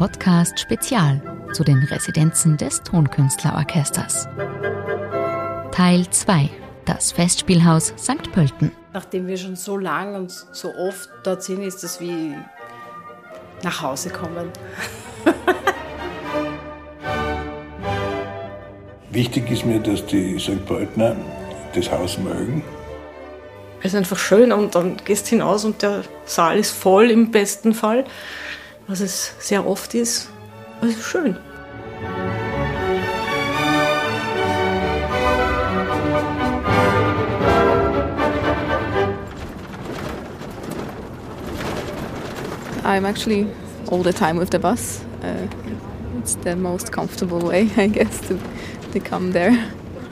Podcast Spezial zu den Residenzen des Tonkünstlerorchesters. Teil 2 Das Festspielhaus St. Pölten. Nachdem wir schon so lang und so oft dort sind, ist es wie nach Hause kommen. Wichtig ist mir, dass die St. Pöltner das Haus mögen. Es ist einfach schön und dann gehst du hinaus und der Saal ist voll im besten Fall, was es sehr oft ist. Es ist schön. I'm actually all the time with the bus. Uh, it's the most comfortable way, I guess, to, to come there.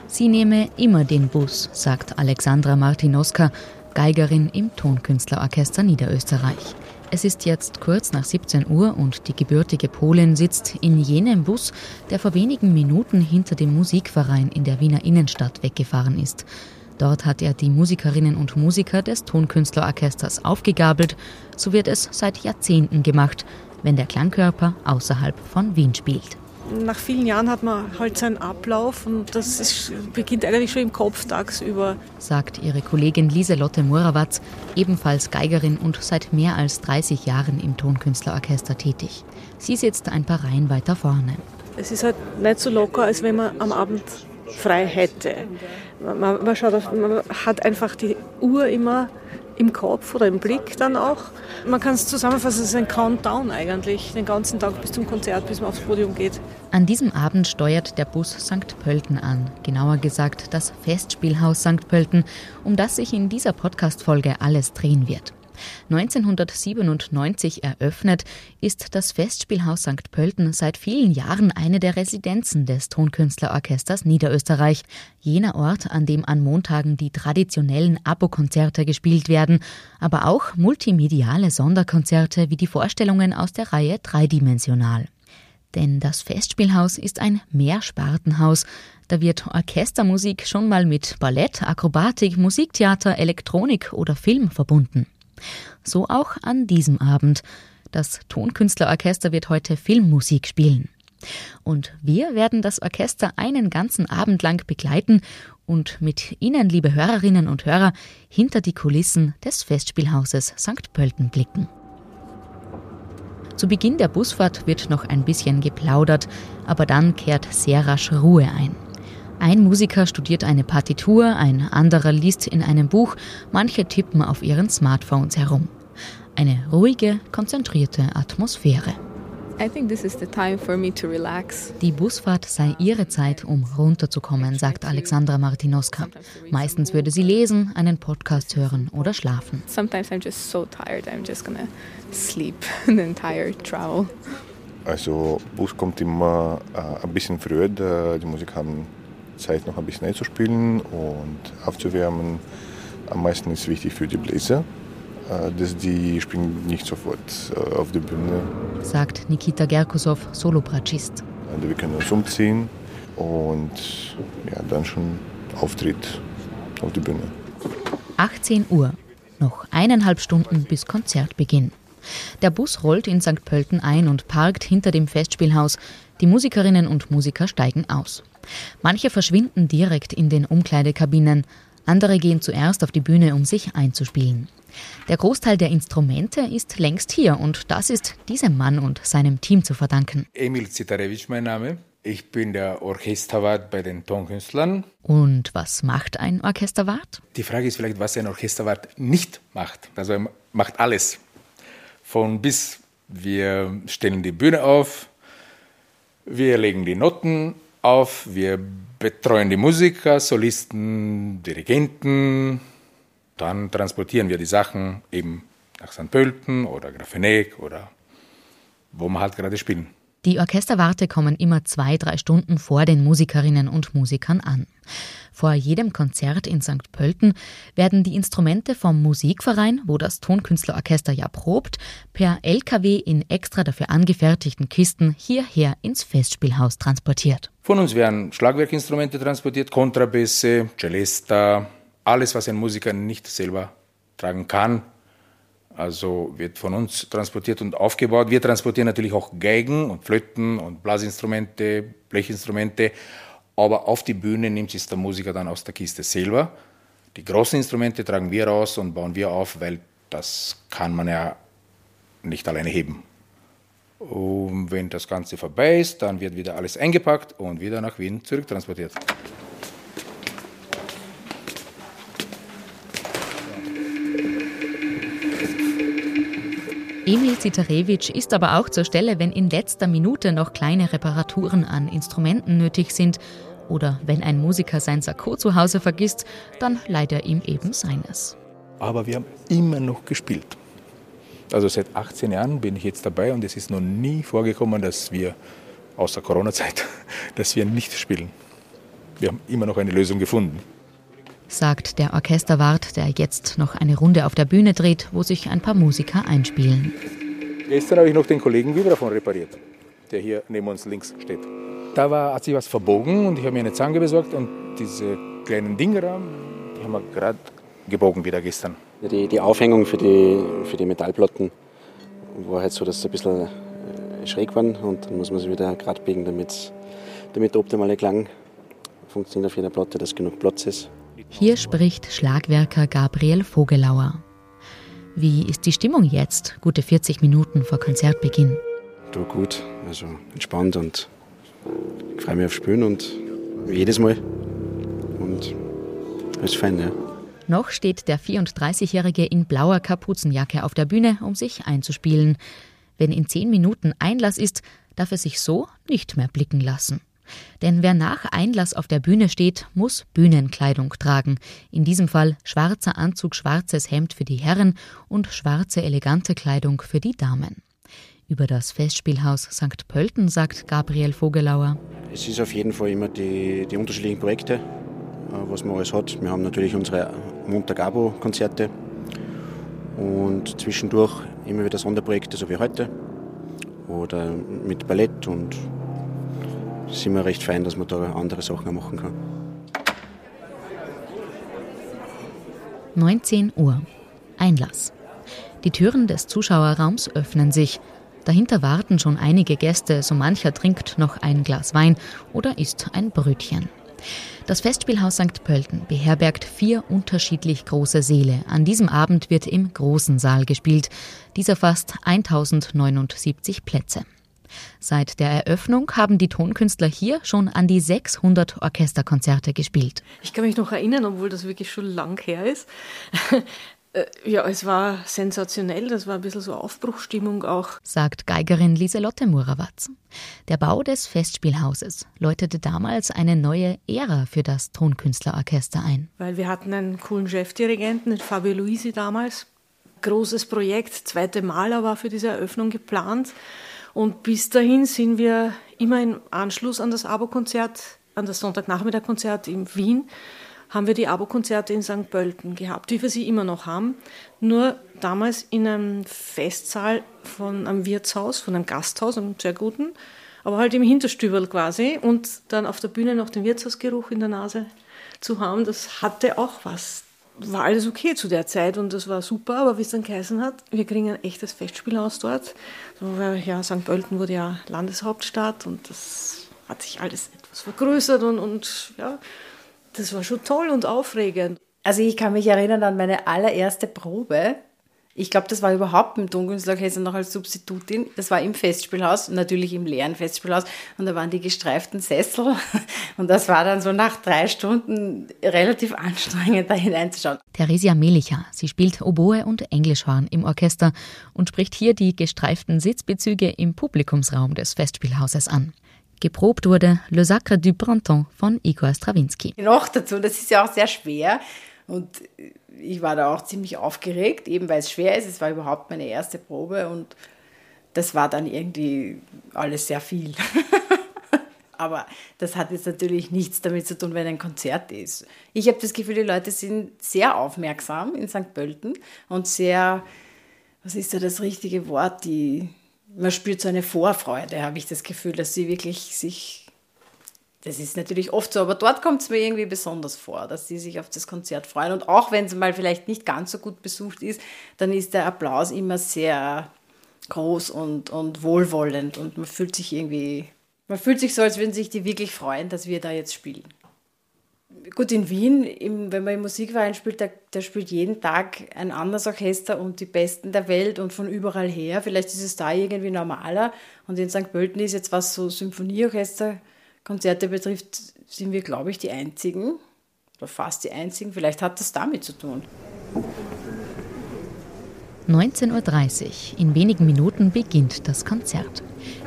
Sie nehme immer den Bus, sagt Alexandra Martinoska, Geigerin im Tonkünstlerorchester Niederösterreich. Es ist jetzt kurz nach 17 Uhr und die gebürtige Polin sitzt in jenem Bus, der vor wenigen Minuten hinter dem Musikverein in der Wiener Innenstadt weggefahren ist. Dort hat er die Musikerinnen und Musiker des Tonkünstlerorchesters aufgegabelt. So wird es seit Jahrzehnten gemacht, wenn der Klangkörper außerhalb von Wien spielt. Nach vielen Jahren hat man halt seinen Ablauf und das ist, beginnt eigentlich schon im Kopf tagsüber. Sagt ihre Kollegin Lieselotte Morawatz, ebenfalls Geigerin und seit mehr als 30 Jahren im Tonkünstlerorchester tätig. Sie sitzt ein paar Reihen weiter vorne. Es ist halt nicht so locker, als wenn man am Abend frei hätte. Man, man, schaut auf, man hat einfach die Uhr immer im Kopf oder im Blick dann auch. Man kann es zusammenfassen, es ist ein Countdown eigentlich, den ganzen Tag bis zum Konzert, bis man aufs Podium geht. An diesem Abend steuert der Bus St. Pölten an, genauer gesagt das Festspielhaus St. Pölten, um das sich in dieser Podcast-Folge alles drehen wird. 1997 eröffnet, ist das Festspielhaus St. Pölten seit vielen Jahren eine der Residenzen des Tonkünstlerorchesters Niederösterreich. Jener Ort, an dem an Montagen die traditionellen Abo-Konzerte gespielt werden, aber auch multimediale Sonderkonzerte wie die Vorstellungen aus der Reihe Dreidimensional. Denn das Festspielhaus ist ein Mehrspartenhaus. Da wird Orchestermusik schon mal mit Ballett, Akrobatik, Musiktheater, Elektronik oder Film verbunden. So auch an diesem Abend. Das Tonkünstlerorchester wird heute Filmmusik spielen. Und wir werden das Orchester einen ganzen Abend lang begleiten und mit Ihnen, liebe Hörerinnen und Hörer, hinter die Kulissen des Festspielhauses St. Pölten blicken. Zu Beginn der Busfahrt wird noch ein bisschen geplaudert, aber dann kehrt sehr rasch Ruhe ein. Ein Musiker studiert eine Partitur, ein anderer liest in einem Buch, manche tippen auf ihren Smartphones herum. Eine ruhige, konzentrierte Atmosphäre. Die Busfahrt sei ihre Zeit, um runterzukommen, sagt Alexandra Martinoska. Meistens würde sie lesen, einen Podcast hören oder schlafen. Sometimes I'm just so tired, I'm just gonna sleep the entire travel. Also Bus kommt immer äh, ein bisschen früher, die Musik haben Zeit noch ein bisschen einzuspielen und aufzuwärmen. Am meisten ist wichtig für die Bläser, äh, dass die springen nicht sofort äh, auf die Bühne. Sagt Nikita Gerkusov, Solobratschist. Also wir können uns umziehen und ja, dann schon Auftritt auf die Bühne. 18 Uhr. Noch eineinhalb Stunden bis Konzertbeginn. Der Bus rollt in St. Pölten ein und parkt hinter dem Festspielhaus. Die Musikerinnen und Musiker steigen aus. Manche verschwinden direkt in den Umkleidekabinen, andere gehen zuerst auf die Bühne, um sich einzuspielen. Der Großteil der Instrumente ist längst hier und das ist diesem Mann und seinem Team zu verdanken. Emil Zitarewitsch mein Name. Ich bin der Orchesterwart bei den Tonkünstlern. Und was macht ein Orchesterwart? Die Frage ist vielleicht, was ein Orchesterwart nicht macht. Also er macht alles. Von bis. Wir stellen die Bühne auf, wir legen die Noten auf, wir betreuen die Musiker, Solisten, Dirigenten, dann transportieren wir die Sachen eben nach St. Pölten oder Grafeneck oder wo wir halt gerade spielen. Die Orchesterwarte kommen immer zwei, drei Stunden vor den Musikerinnen und Musikern an. Vor jedem Konzert in St. Pölten werden die Instrumente vom Musikverein, wo das Tonkünstlerorchester ja probt, per LKW in extra dafür angefertigten Kisten hierher ins Festspielhaus transportiert. Von uns werden Schlagwerkinstrumente transportiert, Kontrabässe, Celesta, alles, was ein Musiker nicht selber tragen kann, Also wird von uns transportiert und aufgebaut. Wir transportieren natürlich auch Geigen und Flöten und Blasinstrumente, Blechinstrumente. Aber auf die Bühne nimmt es der Musiker dann aus der Kiste selber. Die großen Instrumente tragen wir raus und bauen wir auf, weil das kann man ja nicht alleine heben. Und wenn das Ganze vorbei ist, dann wird wieder alles eingepackt und wieder nach Wien zurücktransportiert. Emil Zitarewitsch ist aber auch zur Stelle, wenn in letzter Minute noch kleine Reparaturen an Instrumenten nötig sind oder wenn ein Musiker sein Sakko zu Hause vergisst, dann leiht er ihm eben seines. Aber wir haben immer noch gespielt. Also seit 18 Jahren bin ich jetzt dabei und es ist noch nie vorgekommen, dass wir, außer Corona-Zeit, dass wir nicht spielen. Wir haben immer noch eine Lösung gefunden sagt der Orchesterwart, der jetzt noch eine Runde auf der Bühne dreht, wo sich ein paar Musiker einspielen. Gestern habe ich noch den Kollegen Vibraphon repariert, der hier neben uns links steht. Da war, hat sich was verbogen und ich habe mir eine Zange besorgt und diese kleinen Dinger die haben wir gerade gebogen wieder gestern. Die, die Aufhängung für die, für die Metallplatten war halt so, dass sie ein bisschen äh, schräg waren und dann muss man sie wieder gerade biegen, damit, damit der optimale Klang funktioniert auf jeder Platte, dass genug Platz ist. Hier spricht Schlagwerker Gabriel Vogelauer. Wie ist die Stimmung jetzt, gute 40 Minuten vor Konzertbeginn? Du gut, also entspannt und ich freue mich auf Spielen und jedes Mal. Und ist fein, ja. Noch steht der 34-Jährige in blauer Kapuzenjacke auf der Bühne, um sich einzuspielen. Wenn in zehn Minuten Einlass ist, darf er sich so nicht mehr blicken lassen. Denn wer nach Einlass auf der Bühne steht, muss Bühnenkleidung tragen. In diesem Fall schwarzer Anzug, schwarzes Hemd für die Herren und schwarze elegante Kleidung für die Damen. Über das Festspielhaus St. Pölten sagt Gabriel Vogelauer. Es ist auf jeden Fall immer die, die unterschiedlichen Projekte, äh, was man alles hat. Wir haben natürlich unsere Montag-Abo-Konzerte und zwischendurch immer wieder Sonderprojekte, so wie heute. Oder mit Ballett und sind wir recht fein, dass man da andere Sachen machen kann. 19 Uhr. Einlass. Die Türen des Zuschauerraums öffnen sich. Dahinter warten schon einige Gäste, so mancher trinkt noch ein Glas Wein oder isst ein Brötchen. Das Festspielhaus St. Pölten beherbergt vier unterschiedlich große Säle. An diesem Abend wird im großen Saal gespielt. Dieser fasst 1079 Plätze. Seit der Eröffnung haben die Tonkünstler hier schon an die 600 Orchesterkonzerte gespielt. Ich kann mich noch erinnern, obwohl das wirklich schon lang her ist. Äh, ja, es war sensationell, das war ein bisschen so Aufbruchstimmung auch. Sagt Geigerin Lieselotte Murawatz. Der Bau des Festspielhauses läutete damals eine neue Ära für das Tonkünstlerorchester ein. Weil wir hatten einen coolen Chefdirigenten, den Fabio Luisi damals. Großes Projekt, zweite Maler war für diese Eröffnung geplant. Und bis dahin sind wir immer im Anschluss an das Abo-Konzert, an das Sonntagnachmittag-Konzert in Wien, haben wir die Abo-Konzerte in St. Pölten gehabt, wie wir sie immer noch haben. Nur damals in einem Festsaal von einem Wirtshaus, von einem Gasthaus, einem sehr guten, aber halt im Hinterstübel quasi und dann auf der Bühne noch den Wirtshausgeruch in der Nase zu haben, das hatte auch was war alles okay zu der Zeit und das war super, aber wie es dann geheißen hat, wir kriegen ein echtes Festspielhaus dort. So, weil, ja, St. Pölten wurde ja Landeshauptstadt und das hat sich alles etwas vergrößert und, und ja, das war schon toll und aufregend. Also ich kann mich erinnern an meine allererste Probe ich glaube, das war überhaupt im Tonkünstlerorchester noch als Substitutin. Das war im Festspielhaus, natürlich im leeren Festspielhaus. Und da waren die gestreiften Sessel. Und das war dann so nach drei Stunden relativ anstrengend, da hineinzuschauen. Theresia Melicher, sie spielt Oboe und Englischhorn im Orchester und spricht hier die gestreiften Sitzbezüge im Publikumsraum des Festspielhauses an. Geprobt wurde Le Sacre du Printemps von Igor Strawinski. Noch dazu, das ist ja auch sehr schwer. Und ich war da auch ziemlich aufgeregt, eben weil es schwer ist. Es war überhaupt meine erste Probe und das war dann irgendwie alles sehr viel. Aber das hat jetzt natürlich nichts damit zu tun, wenn ein Konzert ist. Ich habe das Gefühl, die Leute sind sehr aufmerksam in St. Pölten und sehr, was ist da das richtige Wort, die, man spürt so eine Vorfreude, habe ich das Gefühl, dass sie wirklich sich Das ist natürlich oft so, aber dort kommt es mir irgendwie besonders vor, dass sie sich auf das Konzert freuen. Und auch wenn es mal vielleicht nicht ganz so gut besucht ist, dann ist der Applaus immer sehr groß und, und wohlwollend und man fühlt sich irgendwie, man fühlt sich so, als würden sich die wirklich freuen, dass wir da jetzt spielen. Gut, in Wien, im, wenn man im Musikverein spielt, da, da, spielt jeden Tag ein anderes Orchester und die Besten der Welt und von überall her. Vielleicht ist es da irgendwie normaler. Und in St. Pölten ist jetzt, was so Symphonieorchester Konzerte betrifft, sind wir, glaube ich, die einzigen oder fast die einzigen. Vielleicht hat das damit zu tun. 19.30 Uhr. In wenigen Minuten beginnt das Konzert.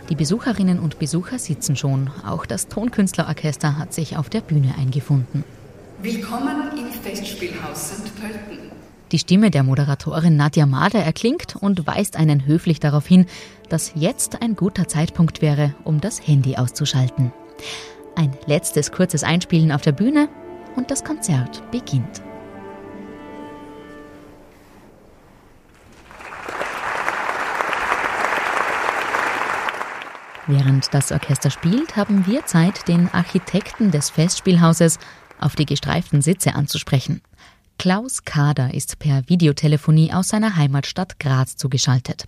Die Besucherinnen und Besucher sitzen schon. Auch das Tonkünstlerorchester hat sich auf der Bühne eingefunden. Willkommen im Festspielhaus St. Pölten. Die Stimme der Moderatorin Nadja Mader erklingt und weist einen höflich darauf hin, dass jetzt ein guter Zeitpunkt wäre, um das Handy auszuschalten. Ein letztes kurzes Einspielen auf der Bühne und das Konzert beginnt. Während das Orchester spielt, haben wir Zeit, den Architekten des Festspielhauses auf die gestreiften Sitze anzusprechen. Klaus Kader ist per Videotelefonie aus seiner Heimatstadt Graz zugeschaltet.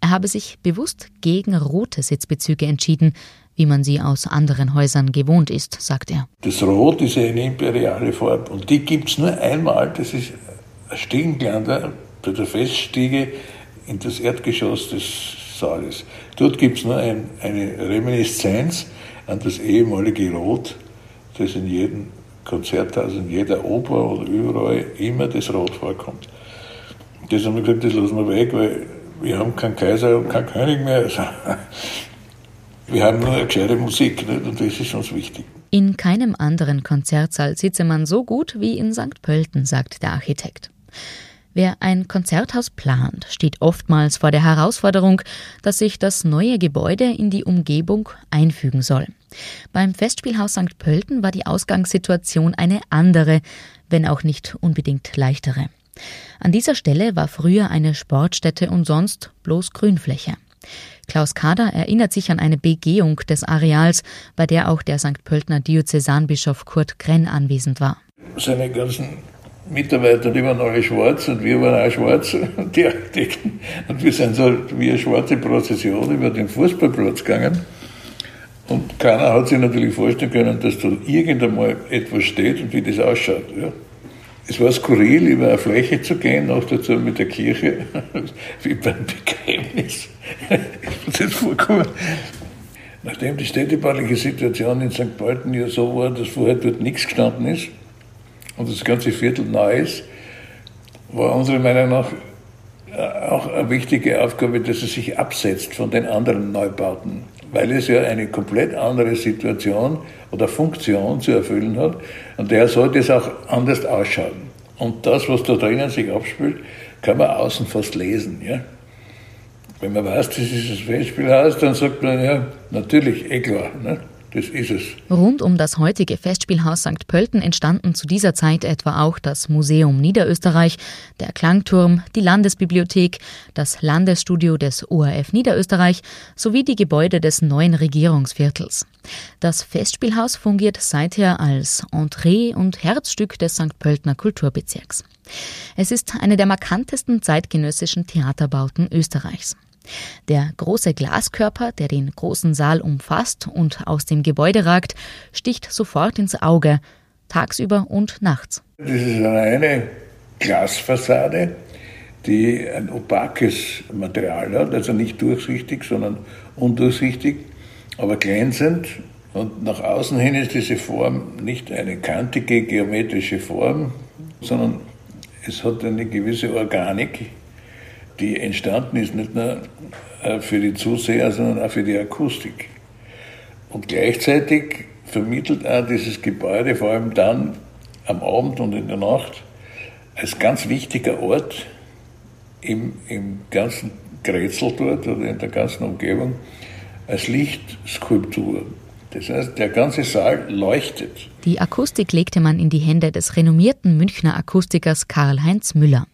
Er habe sich bewusst gegen rote Sitzbezüge entschieden, wie man sie aus anderen Häusern gewohnt ist, sagt er. Das Rot ist eine imperiale Farbe und die gibt es nur einmal, das ist ein Stiegenklander bei der Feststiege in das Erdgeschoss des Saales. Dort gibt es nur ein, eine Reminiszenz an das ehemalige Rot, das in jedem Konzerthaus, in jeder Oper oder überall immer das Rot vorkommt. Das haben wir gesagt, das lassen wir weg, weil wir haben keinen Kaiser und keinen König mehr. Also wir haben nur eine gescheite Musik nicht? und das ist uns wichtig. In keinem anderen Konzertsaal sitze man so gut wie in St. Pölten, sagt der Architekt. Wer ein Konzerthaus plant, steht oftmals vor der Herausforderung, dass sich das neue Gebäude in die Umgebung einfügen soll. Beim Festspielhaus St. Pölten war die Ausgangssituation eine andere, wenn auch nicht unbedingt leichtere. An dieser Stelle war früher eine Sportstätte und sonst bloß Grünfläche. Klaus Kader erinnert sich an eine Begehung des Areals, bei der auch der St. Pöltner Diözesanbischof Kurt Grenn anwesend war. Seine ganzen Mitarbeiter, die waren alle schwarz und wir waren auch schwarz, die Architekten. Und wir sind so wie eine schwarze Prozession über den Fußballplatz gegangen. Und keiner hat sich natürlich vorstellen können, dass da irgendeinmal etwas steht und wie das ausschaut. Ja. Es war skurril, über eine Fläche zu gehen, auch dazu mit der Kirche, wie beim Begräbnis. jetzt vorkommen. Nachdem die städtebauliche Situation in St. Pölten ja so war, dass vorher dort nichts gestanden ist und das ganze Viertel neu ist, war unserer Meinung nach äh, auch eine wichtige Aufgabe, dass es sich absetzt von den anderen Neubauten, weil es ja eine komplett andere Situation oder Funktion zu erfüllen hat und daher sollte es auch anders ausschauen. Und das, was da drinnen sich abspielt, kann man außen fast lesen. Ja? Wenn man weiß, das ist das Festspielhaus, dann sagt man, ja, natürlich, eh klar. Ne? Das ist es. Rund um das heutige Festspielhaus St. Pölten entstanden zu dieser Zeit etwa auch das Museum Niederösterreich, der Klangturm, die Landesbibliothek, das Landesstudio des ORF Niederösterreich sowie die Gebäude des neuen Regierungsviertels. Das Festspielhaus fungiert seither als Entree und Herzstück des St. Pöltner Kulturbezirks. Es ist eine der markantesten zeitgenössischen Theaterbauten Österreichs. Der große Glaskörper, der den großen Saal umfasst und aus dem Gebäude ragt, sticht sofort ins Auge, tagsüber und nachts. Das ist eine Glasfassade, die ein opakes Material hat, also nicht durchsichtig, sondern undurchsichtig, aber glänzend. Und nach außen hin ist diese Form nicht eine kantige geometrische Form, sondern es hat eine gewisse Organik, die entstanden ist, nicht nur äh, für die Zuseher, sondern auch für die Akustik. Und gleichzeitig vermittelt auch dieses Gebäude, vor allem dann am Abend und in der Nacht, als ganz wichtiger Ort im, im ganzen Grätzl dort oder in der ganzen Umgebung, als Lichtskulptur. Das heißt, der ganze Saal leuchtet. Die Akustik legte man in die Hände des renommierten Münchner Akustikers Karl-Heinz Müller.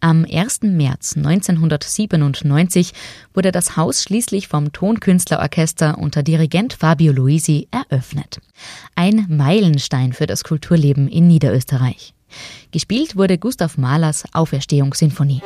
Am 1. März 1997 wurde das Haus schließlich vom Tonkünstlerorchester unter Dirigent Fabio Luisi eröffnet. Ein Meilenstein für das Kulturleben in Niederösterreich. Gespielt wurde Gustav Mahlers Auferstehungssinfonie.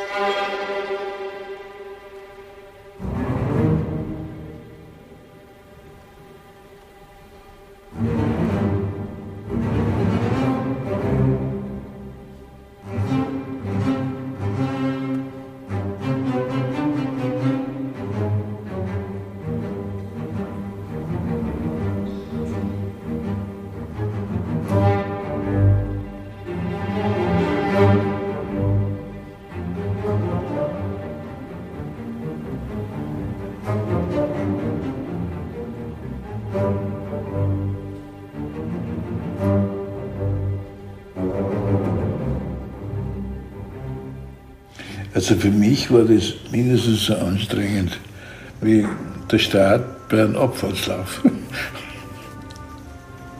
Also für mich war das mindestens so anstrengend wie der Start bei einem Abfahrtslauf.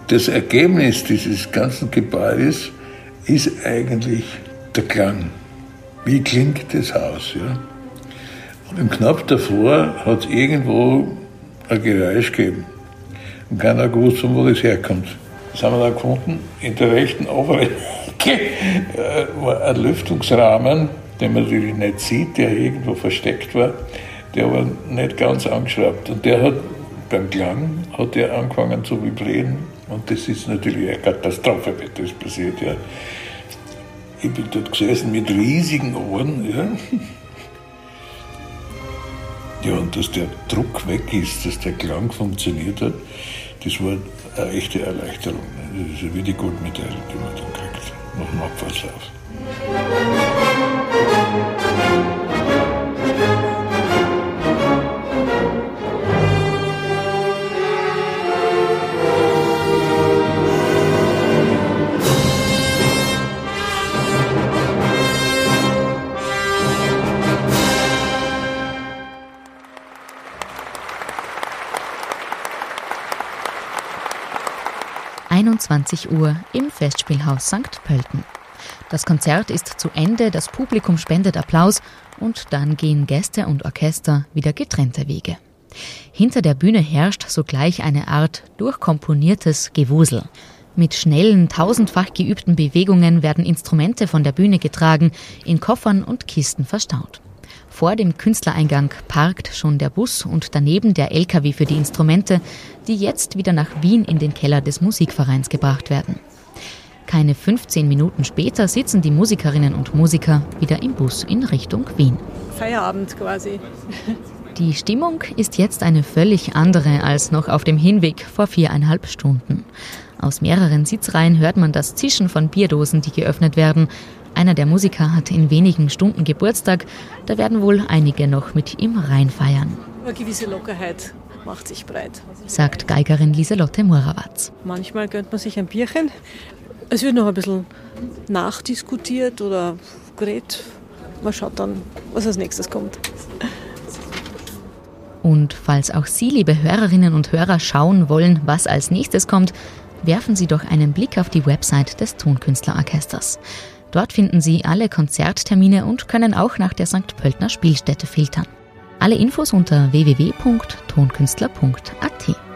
Das Ergebnis dieses ganzen Gebäudes ist eigentlich der Klang. Wie klingt das Haus? Ja? Und knapp davor hat es irgendwo ein Geräusch gegeben. Und keiner gewusst, von wo das herkommt. Das haben wir dann gefunden. In der rechten oberen Ecke äh, war ein Lüftungsrahmen, den man natürlich nicht sieht, der irgendwo versteckt war, der war nicht ganz angeschraubt. Und der hat beim Klang hat er angefangen zu vibrieren und das ist natürlich eine Katastrophe, wenn das passiert. Ja. Ich bin dort gesessen mit riesigen Ohren. Ja. Ja, und dass der Druck weg ist, dass der Klang funktioniert hat, das war eine echte Erleichterung. Das ist wie die Goldmedaille, die man dann kriegt nach dem Abfahrtslauf. 21 Uhr im Festspielhaus St. Pölten. Das Konzert ist zu Ende, das Publikum spendet Applaus und dann gehen Gäste und Orchester wieder getrennte Wege. Hinter der Bühne herrscht sogleich eine Art durchkomponiertes Gewusel. Mit schnellen, tausendfach geübten Bewegungen werden Instrumente von der Bühne getragen, in Koffern und Kisten verstaut. Vor dem Künstlereingang parkt schon der Bus und daneben der LKW für die Instrumente, die jetzt wieder nach Wien in den Keller des Musikvereins gebracht werden. Keine 15 Minuten später sitzen die Musikerinnen und Musiker wieder im Bus in Richtung Wien. Feierabend quasi. Die Stimmung ist jetzt eine völlig andere als noch auf dem Hinweg vor viereinhalb Stunden. Aus mehreren Sitzreihen hört man das Zischen von Bierdosen, die geöffnet werden. Einer der Musiker hat in wenigen Stunden Geburtstag. Da werden wohl einige noch mit ihm reinfeiern. Eine gewisse Lockerheit macht sich breit. Sagt Geigerin Lieselotte Murawatz. Manchmal gönnt man sich ein Bierchen. Es wird noch ein bisschen nachdiskutiert oder geredet. Man schaut dann, was als nächstes kommt. Und falls auch Sie, liebe Hörerinnen und Hörer, schauen wollen, was als nächstes kommt, werfen Sie doch einen Blick auf die Website des Tonkünstlerorchesters. Dort finden Sie alle Konzerttermine und können auch nach der St. Pöltner Spielstätte filtern. Alle Infos unter www.tonkünstler.at.